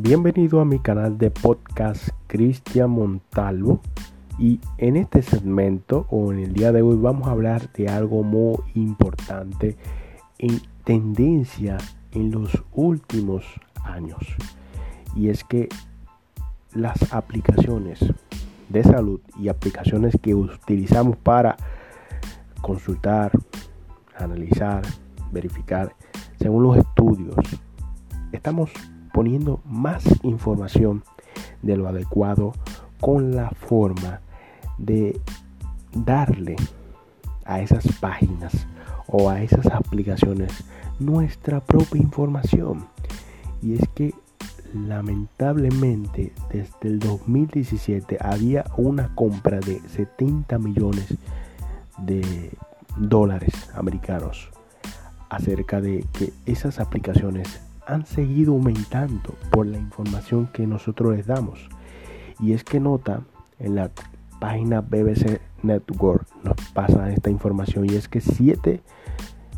Bienvenido a mi canal de podcast Cristian Montalvo. Y en este segmento o en el día de hoy vamos a hablar de algo muy importante en tendencia en los últimos años. Y es que las aplicaciones de salud y aplicaciones que utilizamos para consultar, analizar, verificar, según los estudios, estamos poniendo más información de lo adecuado con la forma de darle a esas páginas o a esas aplicaciones nuestra propia información. Y es que lamentablemente desde el 2017 había una compra de 70 millones de dólares americanos acerca de que esas aplicaciones han seguido aumentando por la información que nosotros les damos. Y es que nota en la página BBC Network nos pasa esta información y es que siete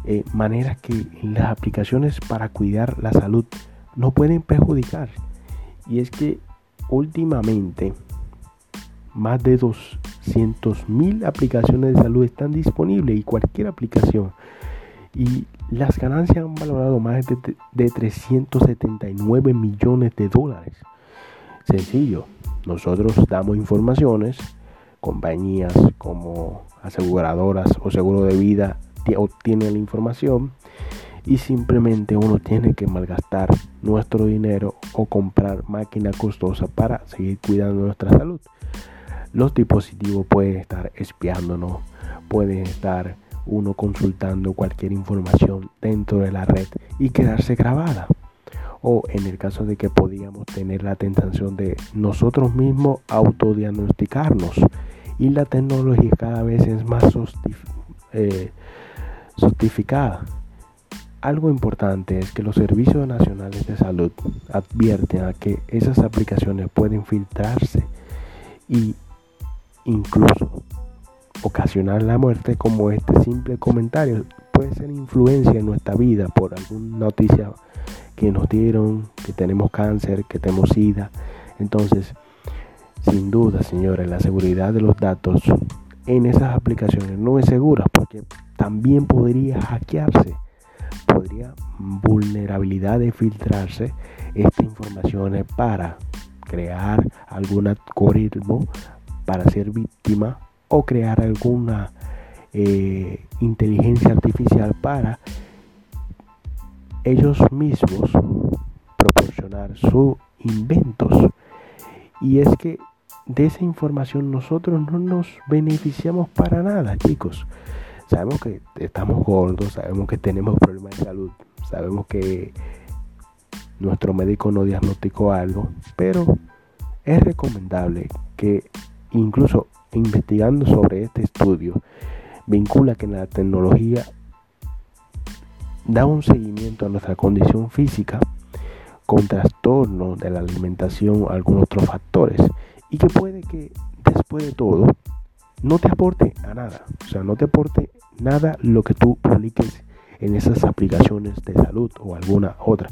eh, maneras que las aplicaciones para cuidar la salud no pueden perjudicar. Y es que últimamente más de 200 mil aplicaciones de salud están disponibles y cualquier aplicación y las ganancias han valorado más de, de 379 millones de dólares. Sencillo, nosotros damos informaciones, compañías como aseguradoras o seguro de vida obtienen la información y simplemente uno tiene que malgastar nuestro dinero o comprar máquina costosa para seguir cuidando nuestra salud. Los dispositivos pueden estar espiándonos, pueden estar uno consultando cualquier información dentro de la red y quedarse grabada. O en el caso de que podíamos tener la tentación de nosotros mismos autodiagnosticarnos. Y la tecnología cada vez es más eh, justificada. Algo importante es que los servicios nacionales de salud advierten a que esas aplicaciones pueden filtrarse y incluso ocasionar la muerte como este simple comentario puede ser influencia en nuestra vida por alguna noticia que nos dieron, que tenemos cáncer, que tenemos sida. Entonces, sin duda, señores, la seguridad de los datos en esas aplicaciones no es segura porque también podría hackearse, podría vulnerabilidad de filtrarse esta información para crear algún algoritmo para ser víctima o crear alguna eh, inteligencia artificial para ellos mismos proporcionar sus inventos. Y es que de esa información nosotros no nos beneficiamos para nada, chicos. Sabemos que estamos gordos, sabemos que tenemos problemas de salud, sabemos que nuestro médico no diagnosticó algo, pero es recomendable que incluso investigando sobre este estudio, vincula que la tecnología da un seguimiento a nuestra condición física con trastornos de la alimentación, algunos otros factores, y que puede que después de todo no te aporte a nada, o sea, no te aporte nada lo que tú publiques en esas aplicaciones de salud o alguna otra.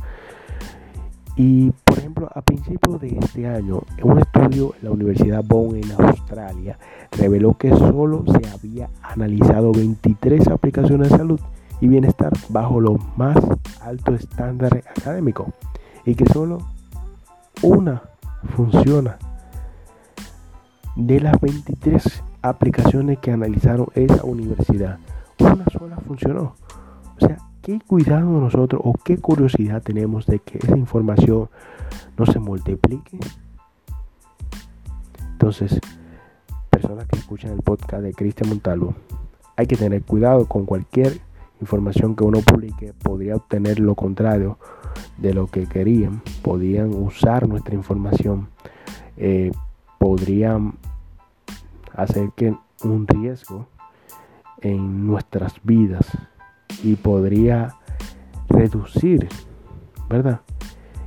Y por ejemplo, a principios de este año, un estudio en la Universidad Bond en Australia reveló que solo se había analizado 23 aplicaciones de salud y bienestar bajo los más altos estándares académicos y que solo una funciona. De las 23 aplicaciones que analizaron esa universidad, una sola funcionó. O sea, qué cuidado nosotros o qué curiosidad tenemos de que esa información no se multiplique. Entonces, personas que escuchan el podcast de Cristian Montalvo, hay que tener cuidado con cualquier información que uno publique. Podría obtener lo contrario de lo que querían. Podrían usar nuestra información. Eh, podrían hacer que un riesgo en nuestras vidas y podría reducir, ¿verdad?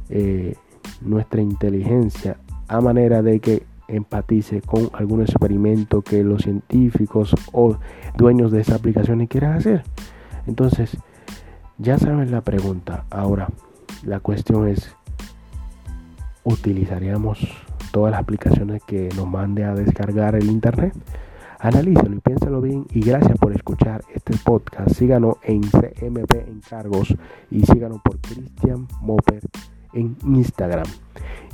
Eh, nuestra inteligencia a manera de que empatice con algún experimento que los científicos o dueños de esa aplicación quieran hacer. Entonces, ya saben la pregunta. Ahora, la cuestión es, utilizaríamos todas las aplicaciones que nos mande a descargar el internet. Analízalo y piénsalo bien y gracias por escuchar este podcast. Síganos en CMP Encargos y síganos por Christian Moper en Instagram.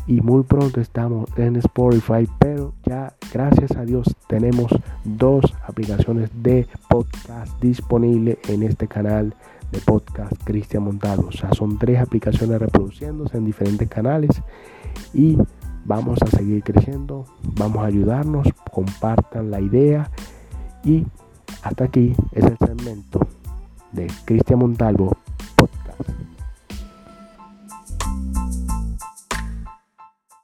Y muy pronto estamos en Spotify, pero ya gracias a Dios tenemos dos aplicaciones de podcast disponibles en este canal de podcast Cristian Montado. O sea, son tres aplicaciones reproduciéndose en diferentes canales y vamos a seguir creciendo, vamos a ayudarnos, compartan la idea. Y hasta aquí es el segmento de Cristian Montalvo